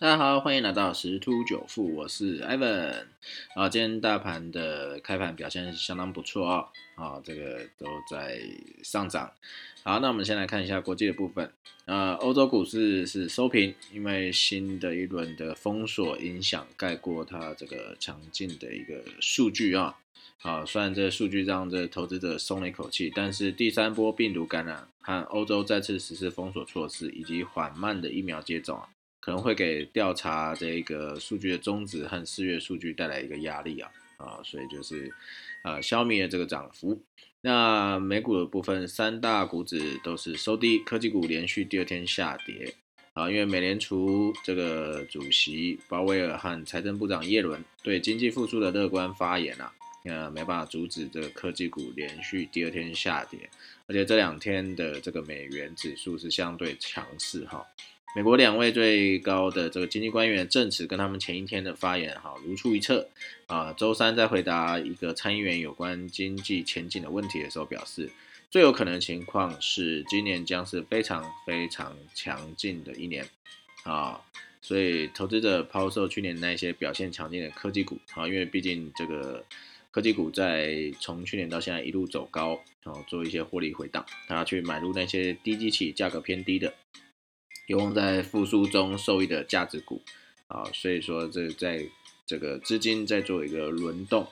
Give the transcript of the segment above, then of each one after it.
大家好，欢迎来到十突九富，我是 Ivan。啊，今天大盘的开盘表现相当不错哦，啊，这个都在上涨。好，那我们先来看一下国际的部分。呃，欧洲股市是收平，因为新的一轮的封锁影响盖过它这个强劲的一个数据啊。好，虽然这数据让这投资者松了一口气，但是第三波病毒感染和欧洲再次实施封锁措施，以及缓慢的疫苗接种啊。可能会给调查这个数据的终止和四月数据带来一个压力啊啊，所以就是呃消灭了这个涨幅。那美股的部分，三大股指都是收低，科技股连续第二天下跌啊，因为美联储这个主席鲍威尔和财政部长耶伦对经济复苏的乐观发言啊，呃没办法阻止这个科技股连续第二天下跌，而且这两天的这个美元指数是相对强势哈。美国两位最高的这个经济官员证词跟他们前一天的发言，哈如出一辙啊。周三在回答一个参议员有关经济前景的问题的时候，表示最有可能情况是今年将是非常非常强劲的一年啊。所以投资者抛售去年那些表现强劲的科技股啊，因为毕竟这个科技股在从去年到现在一路走高，然后做一些获利回档，大家去买入那些低基企、价格偏低的。有望在复苏中受益的价值股啊，所以说这在这个资金在做一个轮动。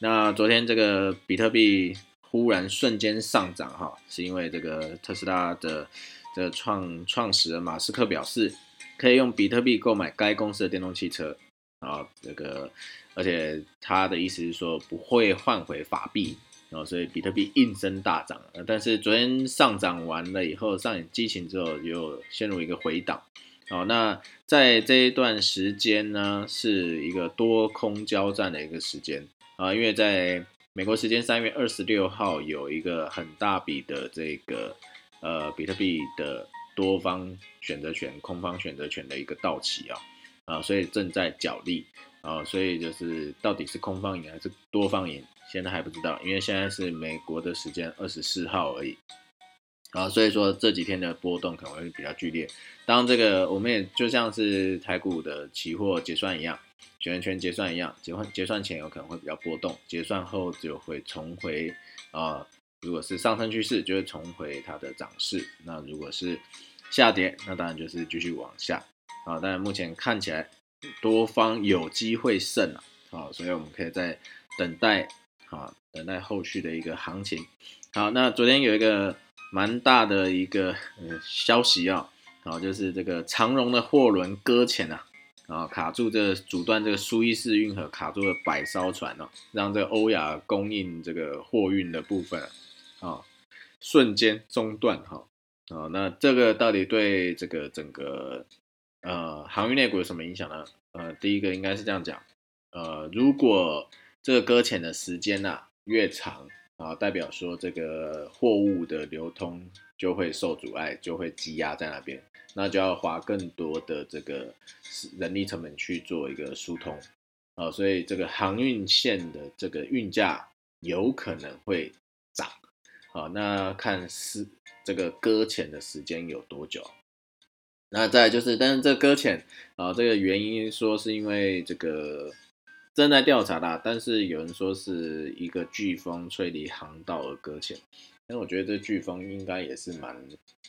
那昨天这个比特币忽然瞬间上涨哈，是因为这个特斯拉的这创创始人马斯克表示，可以用比特币购买该公司的电动汽车啊，这个而且他的意思是说不会换回法币。然后，所以比特币应声大涨，但是昨天上涨完了以后，上演激情之后，又陷入一个回档。好，那在这一段时间呢，是一个多空交战的一个时间啊，因为在美国时间三月二十六号有一个很大笔的这个呃比特币的多方选择权、空方选择权的一个到期啊啊，所以正在角力啊，所以就是到底是空方赢还是多方赢？现在还不知道，因为现在是美国的时间二十四号而已，啊，所以说这几天的波动可能会比较剧烈。当这个我们也就像是台股的期货结算一样，选择权结算一样，结算结算前有可能会比较波动，结算后就会重回啊，如果是上升趋势就会重回它的涨势，那如果是下跌，那当然就是继续往下啊。但目前看起来多方有机会胜啊，好，所以我们可以在等待。啊，等待后续的一个行情。好，那昨天有一个蛮大的一个呃消息啊，好，就是这个长荣的货轮搁浅啊，啊卡住这阻断这个苏伊士运河卡住了百艘船哦，让这个欧亚供应这个货运的部分啊瞬间中断哈。啊，那这个到底对这个整个呃航运类股有什么影响呢？呃，第一个应该是这样讲，呃，如果这个搁浅的时间呐越长啊，代表说这个货物的流通就会受阻碍，就会积压在那边，那就要花更多的这个人力成本去做一个疏通啊，所以这个航运线的这个运价有可能会涨啊，那看是这个搁浅的时间有多久。那再就是，但是这搁浅啊，这个原因说是因为这个。正在调查啦，但是有人说是一个飓风吹离航道而搁浅，但我觉得这飓风应该也是蛮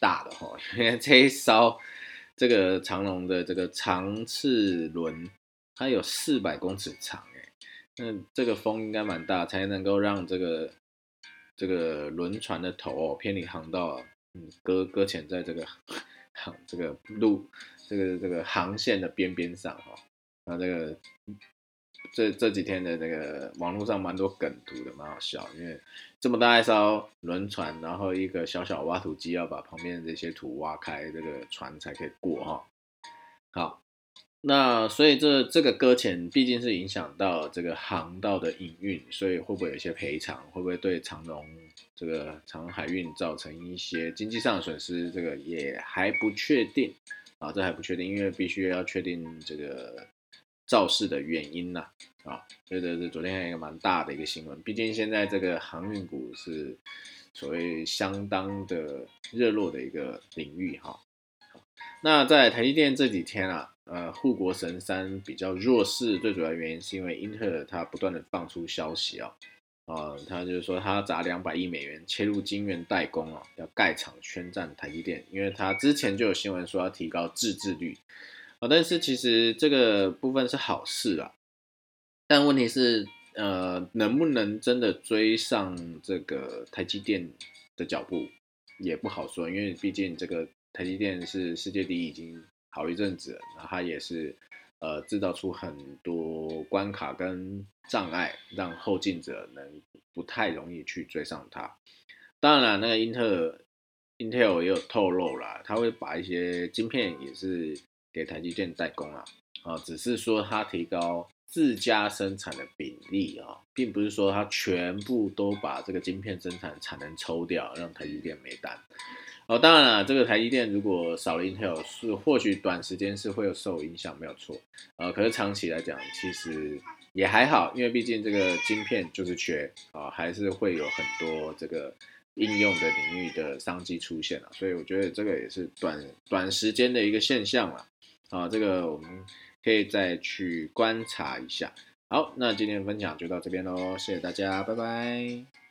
大的哈，因为这一艘这个长龙的这个长次轮，它有四百公尺长哎，那这个风应该蛮大，才能够让这个这个轮船的头哦偏离航道，嗯，搁搁浅在这个这个路这个这个航线的边边上哈，那这个。这这几天的这个网络上蛮多梗图的，蛮好笑。因为这么大一艘轮船，然后一个小小挖土机要把旁边的这些土挖开，这个船才可以过哈。好，那所以这这个搁浅毕竟是影响到这个航道的营运，所以会不会有一些赔偿？会不会对长荣这个长海运造成一些经济上的损失？这个也还不确定啊，这还不确定，因为必须要确定这个。肇事的原因呐，啊，所以这是昨天一个蛮大的一个新闻。毕竟现在这个航运股是所谓相当的热络的一个领域哈。那在台积电这几天啊，护国神山比较弱势，最主要原因是因为英特尔它不断的放出消息啊，啊，他就是说他砸两百亿美元切入晶圆代工啊，要盖厂圈占台积电，因为他之前就有新闻说要提高自制率啊，但是其实这个部分是好事啊，但问题是呃能不能真的追上这个台积电的脚步也不好说，因为毕竟这个台积电是世界第一已经。好一阵子，那他也是，呃，制造出很多关卡跟障碍，让后进者能不太容易去追上他。当然了，那个英特尔，Intel 也有透露啦，他会把一些晶片也是给台积电代工啊，啊，只是说他提高自家生产的比例啊，并不是说它全部都把这个晶片生产产能抽掉，让台积电没单。哦，当然了，这个台积电如果少了 Intel，是或许短时间是会有受影响，没有错。呃，可是长期来讲，其实也还好，因为毕竟这个晶片就是缺啊，还是会有很多这个应用的领域的商机出现了。所以我觉得这个也是短短时间的一个现象了。啊，这个我们可以再去观察一下。好，那今天的分享就到这边喽，谢谢大家，拜拜。